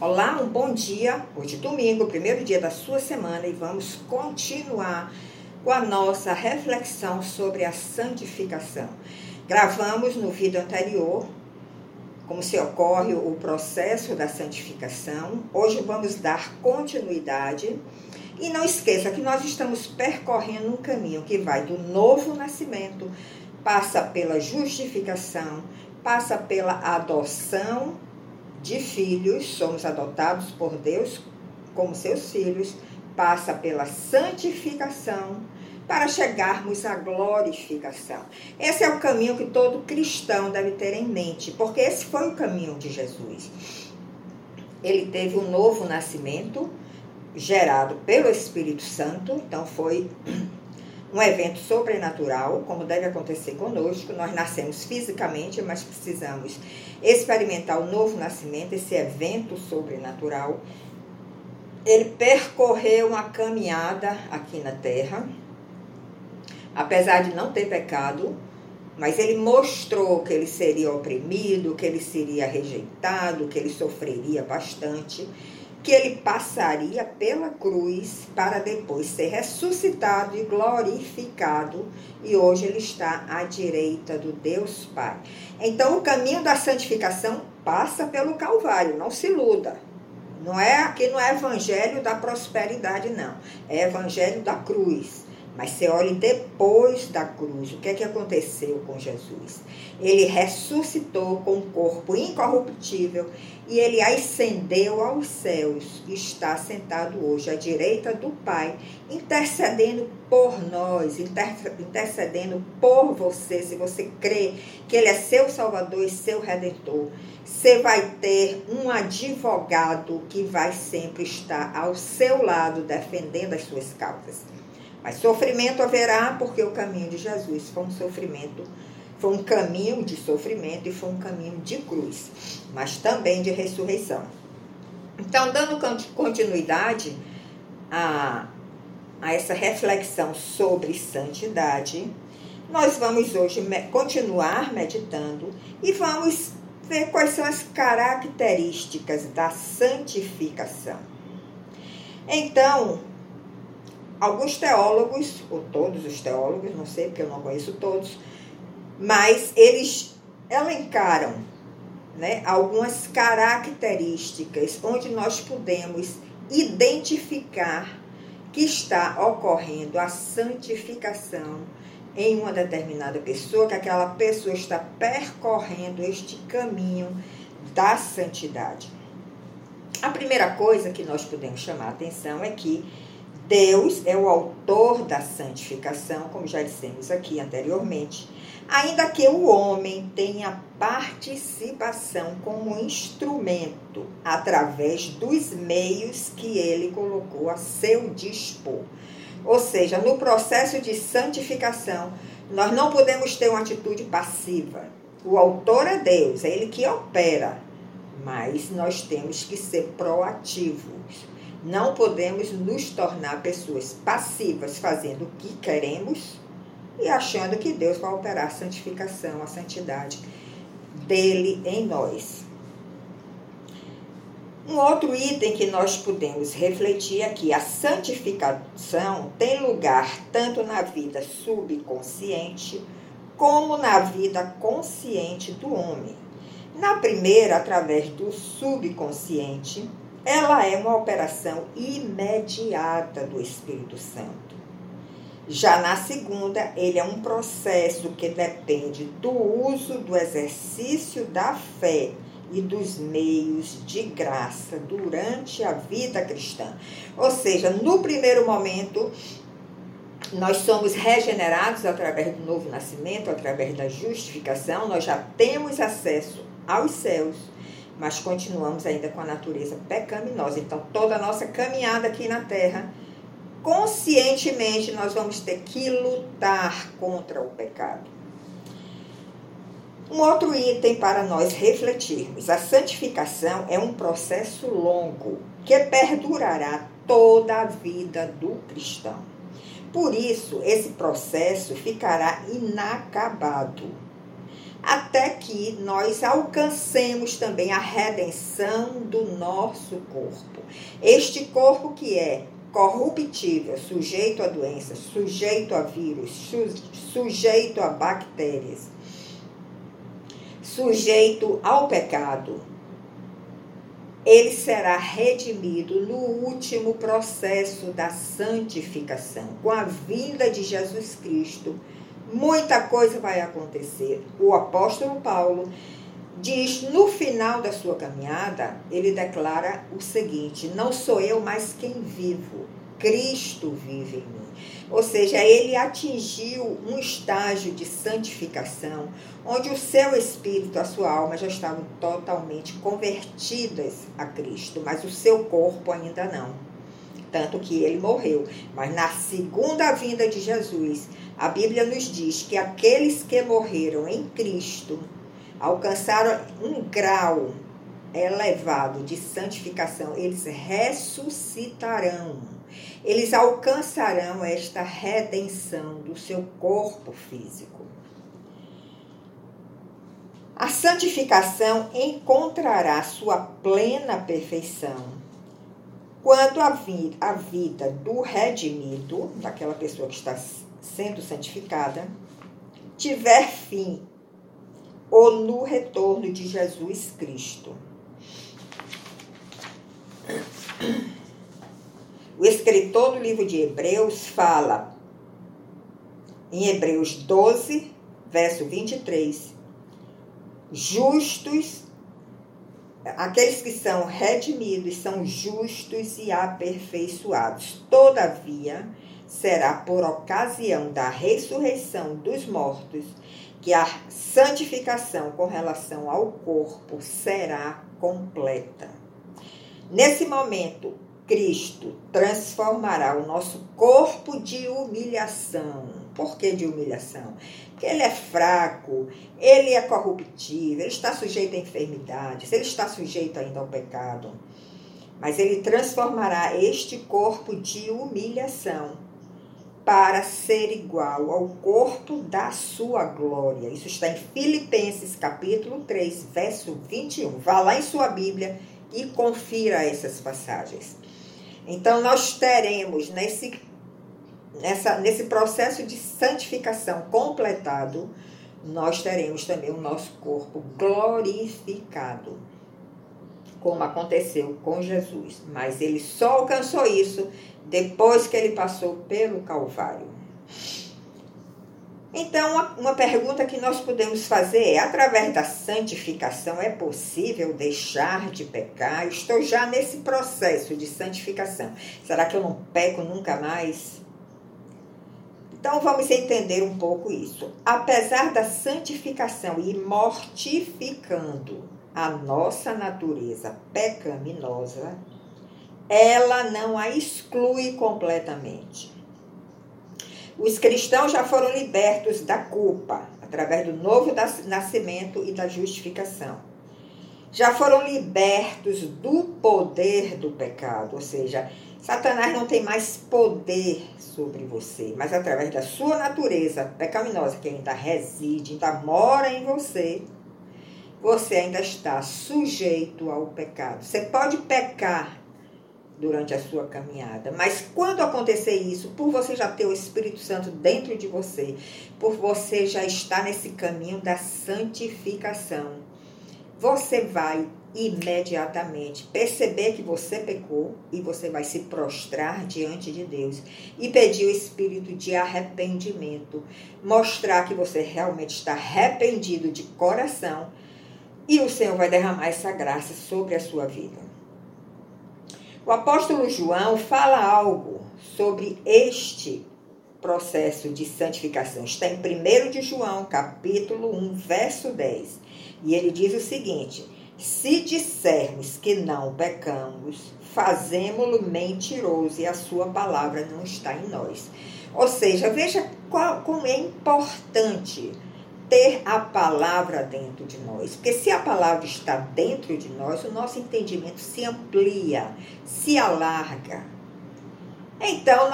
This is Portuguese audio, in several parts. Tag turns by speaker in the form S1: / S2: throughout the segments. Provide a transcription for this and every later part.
S1: Olá, um bom dia. Hoje, domingo, primeiro dia da sua semana, e vamos continuar com a nossa reflexão sobre a santificação. Gravamos no vídeo anterior como se ocorre o processo da santificação. Hoje vamos dar continuidade. E não esqueça que nós estamos percorrendo um caminho que vai do novo nascimento, passa pela justificação, passa pela adoção de filhos, somos adotados por Deus como seus filhos, passa pela santificação para chegarmos à glorificação. Esse é o caminho que todo cristão deve ter em mente, porque esse foi o caminho de Jesus. Ele teve um novo nascimento gerado pelo Espírito Santo, então foi um evento sobrenatural, como deve acontecer conosco. Nós nascemos fisicamente, mas precisamos experimentar o novo nascimento, esse evento sobrenatural. Ele percorreu uma caminhada aqui na terra, apesar de não ter pecado, mas ele mostrou que ele seria oprimido, que ele seria rejeitado, que ele sofreria bastante que ele passaria pela cruz para depois ser ressuscitado e glorificado, e hoje ele está à direita do Deus Pai. Então, o caminho da santificação passa pelo Calvário, não se iluda. Não é aqui não é evangelho da prosperidade não, é evangelho da cruz. Mas você olhe depois da cruz, o que é que aconteceu com Jesus? Ele ressuscitou com um corpo incorruptível e ele ascendeu aos céus. Está sentado hoje à direita do Pai, intercedendo por nós, intercedendo por você. Se você crê que ele é seu Salvador e seu Redentor, você vai ter um advogado que vai sempre estar ao seu lado defendendo as suas causas. Mas sofrimento haverá, porque o caminho de Jesus foi um sofrimento, foi um caminho de sofrimento e foi um caminho de cruz, mas também de ressurreição. Então, dando continuidade a, a essa reflexão sobre santidade, nós vamos hoje continuar meditando e vamos ver quais são as características da santificação. Então, alguns teólogos, ou todos os teólogos, não sei porque eu não conheço todos, mas eles elencaram né, algumas características onde nós podemos identificar que está ocorrendo a santificação em uma determinada pessoa, que aquela pessoa está percorrendo este caminho da santidade. A primeira coisa que nós podemos chamar a atenção é que Deus é o autor da santificação, como já dissemos aqui anteriormente, ainda que o homem tenha participação como instrumento através dos meios que ele colocou a seu dispor. Ou seja, no processo de santificação, nós não podemos ter uma atitude passiva. O autor é Deus, é ele que opera, mas nós temos que ser proativos não podemos nos tornar pessoas passivas fazendo o que queremos e achando que Deus vai operar a santificação, a santidade dele em nós. Um outro item que nós podemos refletir é que a santificação tem lugar tanto na vida subconsciente como na vida consciente do homem. Na primeira, através do subconsciente, ela é uma operação imediata do Espírito Santo. Já na segunda, ele é um processo que depende do uso do exercício da fé e dos meios de graça durante a vida cristã. Ou seja, no primeiro momento, nós somos regenerados através do novo nascimento, através da justificação, nós já temos acesso aos céus mas continuamos ainda com a natureza pecaminosa. Então, toda a nossa caminhada aqui na Terra, conscientemente, nós vamos ter que lutar contra o pecado. Um outro item para nós refletirmos: a santificação é um processo longo que perdurará toda a vida do cristão. Por isso, esse processo ficará inacabado até que nós alcancemos também a redenção do nosso corpo. Este corpo que é corruptível, sujeito a doenças, sujeito a vírus, sujeito a bactérias, sujeito ao pecado, ele será redimido no último processo da santificação, com a vinda de Jesus Cristo. Muita coisa vai acontecer. O apóstolo Paulo diz no final da sua caminhada, ele declara o seguinte: Não sou eu mais quem vivo, Cristo vive em mim. Ou seja, ele atingiu um estágio de santificação, onde o seu espírito, a sua alma já estavam totalmente convertidas a Cristo, mas o seu corpo ainda não. Tanto que ele morreu. Mas na segunda vinda de Jesus, a Bíblia nos diz que aqueles que morreram em Cristo alcançaram um grau elevado de santificação, eles ressuscitarão eles alcançarão esta redenção do seu corpo físico. A santificação encontrará sua plena perfeição quando a, vi a vida do redimido, daquela pessoa que está sendo santificada, tiver fim ou no retorno de Jesus Cristo. O escritor do livro de Hebreus fala, em Hebreus 12, verso 23, justos, aqueles que são redimidos são justos e aperfeiçoados. Todavia, será por ocasião da ressurreição dos mortos que a santificação com relação ao corpo será completa. Nesse momento, Cristo transformará o nosso corpo de humilhação. Por que de humilhação? Porque ele é fraco, ele é corruptível, ele está sujeito a enfermidades, ele está sujeito ainda ao pecado. Mas ele transformará este corpo de humilhação para ser igual ao corpo da sua glória. Isso está em Filipenses capítulo 3, verso 21. Vá lá em sua Bíblia e confira essas passagens. Então, nós teremos nesse, nessa, nesse processo de santificação completado, nós teremos também o nosso corpo glorificado, como aconteceu com Jesus. Mas ele só alcançou isso depois que ele passou pelo Calvário. Então, uma pergunta que nós podemos fazer é: através da santificação é possível deixar de pecar? Estou já nesse processo de santificação. Será que eu não peco nunca mais? Então, vamos entender um pouco isso. Apesar da santificação e mortificando a nossa natureza pecaminosa, ela não a exclui completamente. Os cristãos já foram libertos da culpa através do novo nascimento e da justificação. Já foram libertos do poder do pecado, ou seja, Satanás não tem mais poder sobre você, mas através da sua natureza pecaminosa que ainda reside, ainda mora em você, você ainda está sujeito ao pecado. Você pode pecar durante a sua caminhada. Mas quando acontecer isso, por você já ter o Espírito Santo dentro de você, por você já estar nesse caminho da santificação, você vai imediatamente perceber que você pecou e você vai se prostrar diante de Deus e pedir o espírito de arrependimento, mostrar que você realmente está arrependido de coração e o Senhor vai derramar essa graça sobre a sua vida. O apóstolo João fala algo sobre este processo de santificação. Está em 1 de João, capítulo 1, verso 10. E ele diz o seguinte: Se dissermos que não pecamos, fazemos-lo mentiroso e a sua palavra não está em nós. Ou seja, veja qual, como é importante ter a palavra dentro de nós. Porque se a palavra está dentro de nós, o nosso entendimento se amplia, se alarga. Então,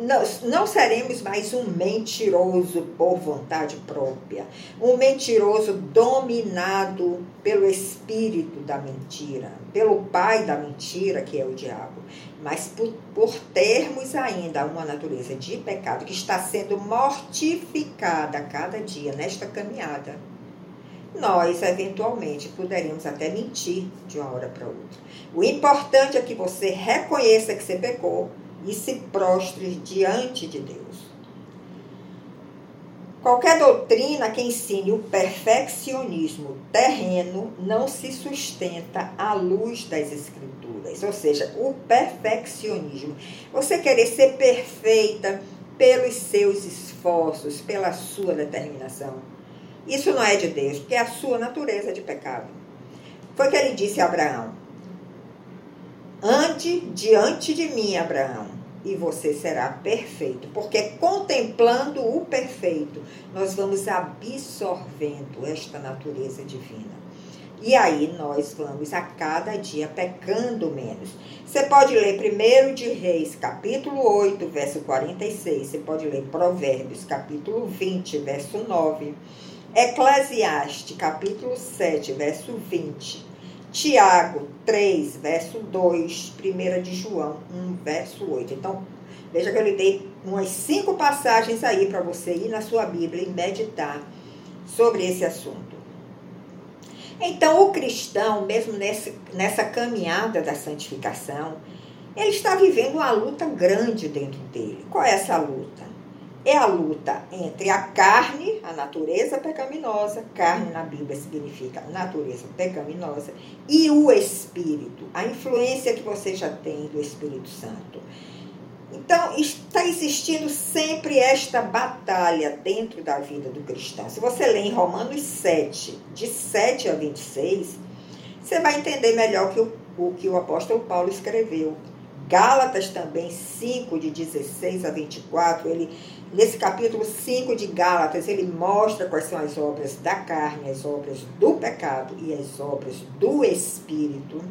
S1: nós não seremos mais um mentiroso por vontade própria, um mentiroso dominado pelo espírito da mentira, pelo pai da mentira, que é o diabo, mas por, por termos ainda uma natureza de pecado que está sendo mortificada a cada dia nesta caminhada. Nós, eventualmente, poderíamos até mentir de uma hora para outra. O importante é que você reconheça que você pecou e se prostre diante de Deus. Qualquer doutrina que ensine o perfeccionismo terreno não se sustenta à luz das Escrituras, ou seja, o perfeccionismo. Você querer ser perfeita pelos seus esforços, pela sua determinação. Isso não é de Deus, porque é a sua natureza de pecado. Foi o que ele disse a Abraão: Ande diante de mim, Abraão, e você será perfeito. Porque contemplando o perfeito, nós vamos absorvendo esta natureza divina. E aí nós vamos a cada dia pecando menos. Você pode ler 1 de Reis, capítulo 8, verso 46. Você pode ler Provérbios, capítulo 20, verso 9. Eclesiastes, capítulo 7, verso 20. Tiago 3, verso 2, 1 de João 1, verso 8. Então, veja que eu lhe dei umas cinco passagens aí para você ir na sua Bíblia e meditar sobre esse assunto. Então, o cristão, mesmo nesse, nessa caminhada da santificação, ele está vivendo uma luta grande dentro dele. Qual é essa luta? É a luta entre a carne, a natureza pecaminosa, carne na Bíblia significa natureza pecaminosa, e o espírito, a influência que você já tem do Espírito Santo. Então, está existindo sempre esta batalha dentro da vida do cristão. Se você ler em Romanos 7, de 7 a 26, você vai entender melhor que o, o que o apóstolo Paulo escreveu. Gálatas também 5, de 16 a 24, ele Nesse capítulo 5 de Gálatas, ele mostra quais são as obras da carne, as obras do pecado e as obras do espírito.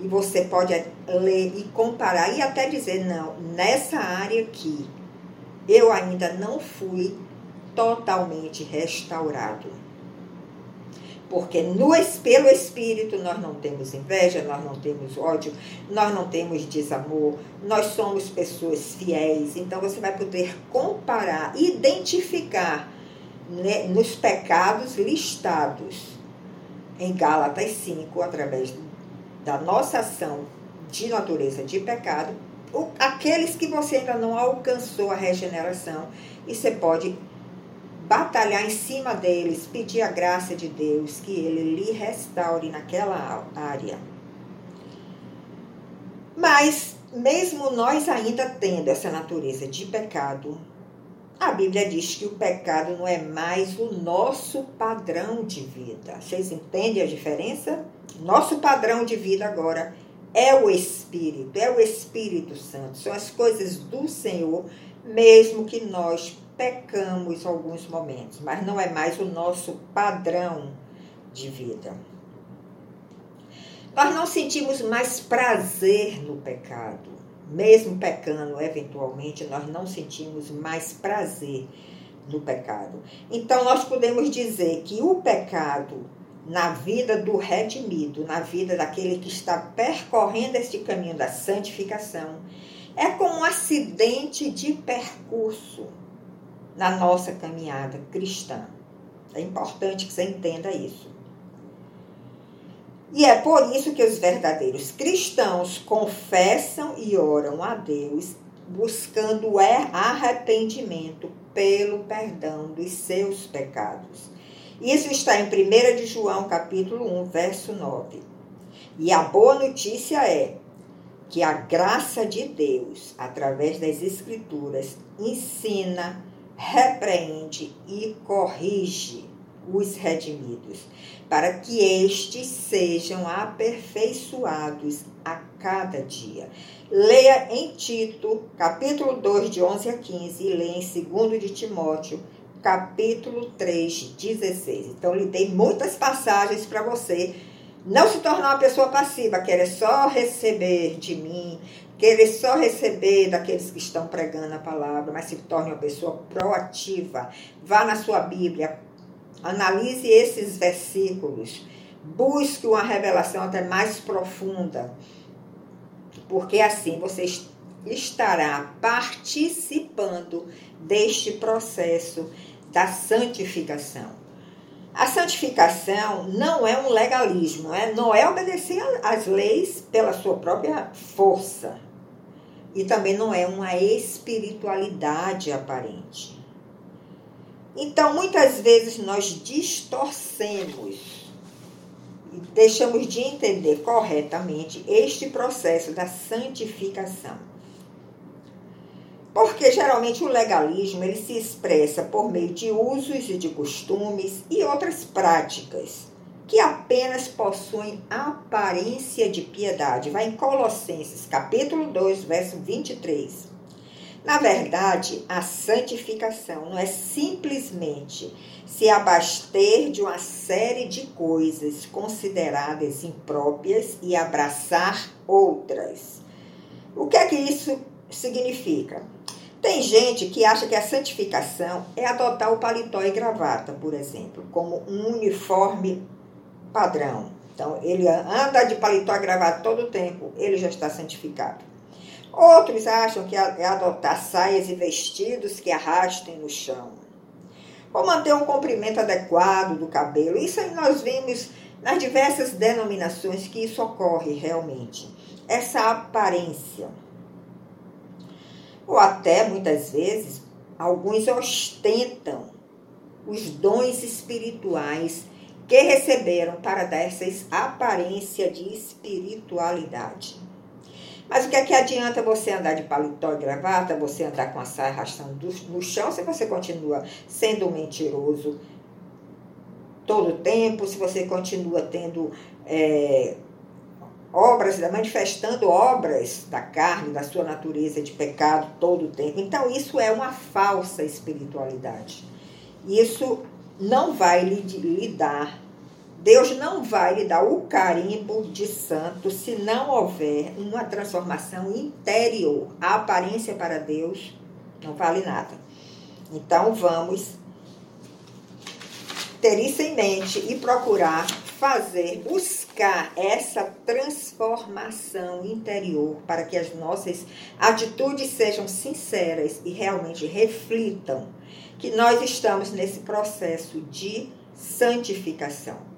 S1: E você pode ler e comparar e até dizer: não, nessa área aqui, eu ainda não fui totalmente restaurado. Porque no, pelo Espírito nós não temos inveja, nós não temos ódio, nós não temos desamor, nós somos pessoas fiéis. Então você vai poder comparar, identificar né, nos pecados listados em Gálatas 5, através da nossa ação de natureza de pecado, aqueles que você ainda não alcançou a regeneração, e você pode batalhar em cima deles, pedir a graça de Deus que ele lhe restaure naquela área. Mas, mesmo nós ainda tendo essa natureza de pecado, a Bíblia diz que o pecado não é mais o nosso padrão de vida. Vocês entendem a diferença? Nosso padrão de vida agora é o Espírito, é o Espírito Santo, são as coisas do Senhor, mesmo que nós pecamos em alguns momentos, mas não é mais o nosso padrão de vida. Nós não sentimos mais prazer no pecado. Mesmo pecando, eventualmente, nós não sentimos mais prazer no pecado. Então, nós podemos dizer que o pecado na vida do redimido, na vida daquele que está percorrendo este caminho da santificação, é como um acidente de percurso na nossa caminhada cristã. É importante que você entenda isso. E é por isso que os verdadeiros cristãos confessam e oram a Deus, buscando arrependimento pelo perdão dos seus pecados. Isso está em 1 de João, capítulo 1, verso 9. E a boa notícia é que a graça de Deus, através das Escrituras, ensina, repreende e corrige os redimidos, para que estes sejam aperfeiçoados a cada dia. Leia em Tito, capítulo 2, de 11 a 15, e leia em 2 de Timóteo, capítulo 3, 16. Então, lhe dei muitas passagens para você não se tornar uma pessoa passiva, querer só receber de mim, querer só receber daqueles que estão pregando a palavra, mas se torne uma pessoa proativa. Vá na sua Bíblia, analise esses versículos, busque uma revelação até mais profunda, porque assim você estará participando deste processo da santificação. A santificação não é um legalismo, é, não é obedecer às leis pela sua própria força. E também não é uma espiritualidade aparente. Então, muitas vezes nós distorcemos e deixamos de entender corretamente este processo da santificação. Porque geralmente o legalismo ele se expressa por meio de usos e de costumes e outras práticas que apenas possuem aparência de piedade. Vai em Colossenses, capítulo 2, verso 23. Na verdade, a santificação não é simplesmente se abaster de uma série de coisas consideradas impróprias e abraçar outras. O que é que isso significa? Tem gente que acha que a santificação é adotar o paletó e gravata, por exemplo, como um uniforme padrão. Então, ele anda de paletó gravata todo o tempo, ele já está santificado. Outros acham que é adotar saias e vestidos que arrastem no chão. Ou manter um comprimento adequado do cabelo. Isso aí nós vimos nas diversas denominações que isso ocorre realmente. Essa aparência ou até muitas vezes alguns ostentam os dons espirituais que receberam para dar essa aparência de espiritualidade. Mas o que é que adianta você andar de paletó e gravata, você andar com a saia arrastando no chão, se você continua sendo um mentiroso todo o tempo, se você continua tendo é, obras, manifestando obras da carne, da sua natureza de pecado todo o tempo. Então, isso é uma falsa espiritualidade. Isso não vai lhe, lhe dar, Deus não vai lhe dar o carimbo de santo se não houver uma transformação interior. A aparência para Deus não vale nada. Então, vamos ter isso em mente e procurar fazer, buscar essa transformação interior para que as nossas atitudes sejam sinceras e realmente reflitam que nós estamos nesse processo de santificação.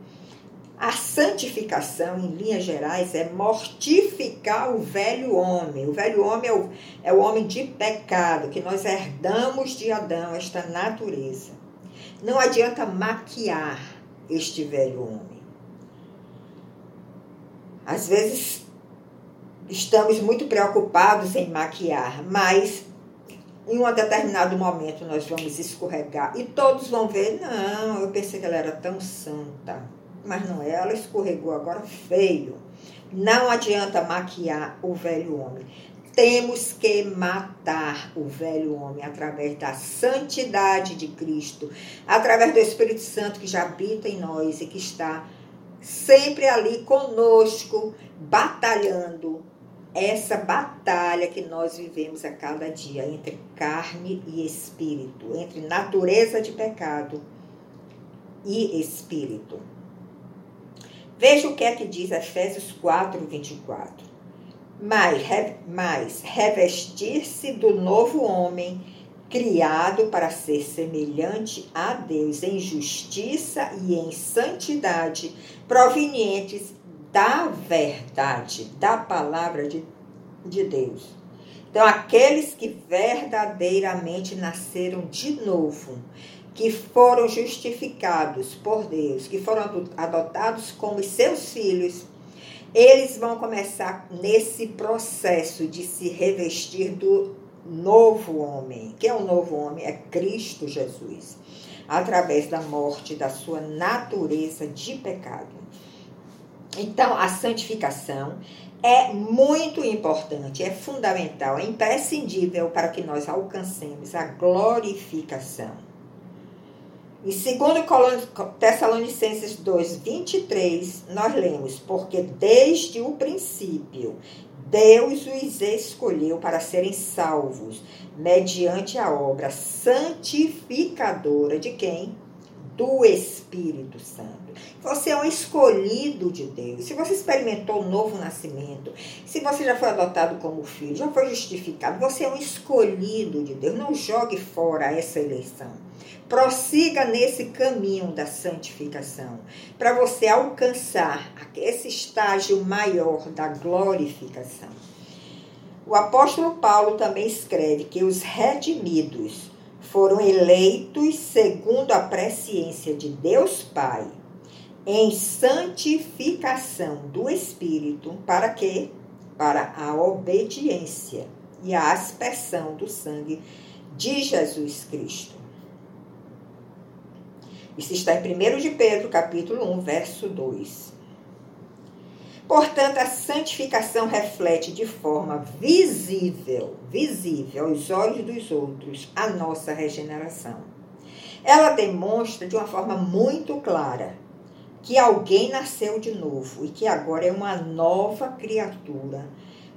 S1: A santificação, em linhas gerais, é mortificar o velho homem. O velho homem é o, é o homem de pecado, que nós herdamos de Adão, esta natureza. Não adianta maquiar este velho homem. Às vezes estamos muito preocupados em maquiar, mas em um determinado momento nós vamos escorregar e todos vão ver, não, eu pensei que ela era tão santa, mas não é, ela escorregou agora feio. Não adianta maquiar o velho homem. Temos que matar o velho homem através da santidade de Cristo, através do Espírito Santo que já habita em nós e que está sempre ali conosco, batalhando essa batalha que nós vivemos a cada dia entre carne e espírito, entre natureza de pecado e espírito. Veja o que é que diz Efésios 4, 24. Mas, mas revestir-se do novo homem criado para ser semelhante a Deus em justiça e em santidade, provenientes da verdade, da palavra de, de Deus. Então, aqueles que verdadeiramente nasceram de novo, que foram justificados por Deus, que foram adotados como seus filhos, eles vão começar nesse processo de se revestir do novo homem. Quem é o novo homem? É Cristo Jesus, através da morte da sua natureza de pecado. Então, a santificação é muito importante, é fundamental, é imprescindível para que nós alcancemos a glorificação. Em 2 Tessalonicenses 2, 23, nós lemos: Porque desde o princípio Deus os escolheu para serem salvos, mediante a obra santificadora de quem? Do Espírito Santo. Você é um escolhido de Deus. Se você experimentou o um novo nascimento, se você já foi adotado como filho, já foi justificado, você é um escolhido de Deus. Não jogue fora essa eleição. Prossiga nesse caminho da santificação, para você alcançar esse estágio maior da glorificação. O apóstolo Paulo também escreve que os redimidos foram eleitos segundo a presciência de Deus Pai, em santificação do Espírito, para quê? Para a obediência e a aspersão do sangue de Jesus Cristo. Isso está em 1 de Pedro, capítulo 1, verso 2. Portanto, a santificação reflete de forma visível, visível aos olhos dos outros, a nossa regeneração. Ela demonstra de uma forma muito clara que alguém nasceu de novo e que agora é uma nova criatura,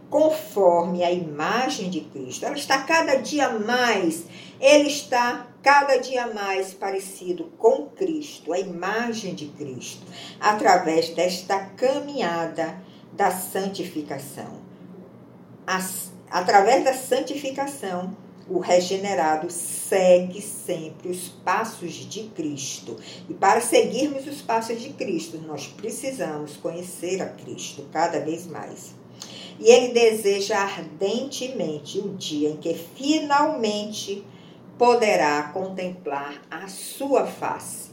S1: conforme a imagem de Cristo. Ela está cada dia mais, ele está cada dia mais parecido com Cristo, a imagem de Cristo, através desta caminhada da santificação. As, através da santificação, o regenerado segue sempre os passos de Cristo. E para seguirmos os passos de Cristo, nós precisamos conhecer a Cristo cada vez mais. E ele deseja ardentemente o dia em que finalmente poderá contemplar a sua face.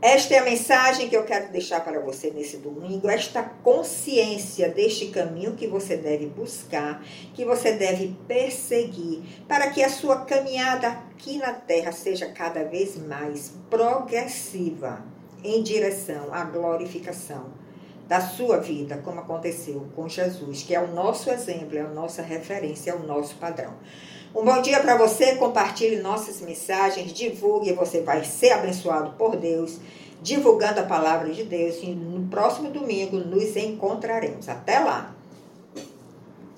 S1: Esta é a mensagem que eu quero deixar para você nesse domingo, esta consciência deste caminho que você deve buscar, que você deve perseguir, para que a sua caminhada aqui na terra seja cada vez mais progressiva em direção à glorificação da sua vida, como aconteceu com Jesus, que é o nosso exemplo, é a nossa referência, é o nosso padrão. Um bom dia para você, compartilhe nossas mensagens, divulgue, você vai ser abençoado por Deus, divulgando a palavra de Deus. E no próximo domingo nos encontraremos. Até lá!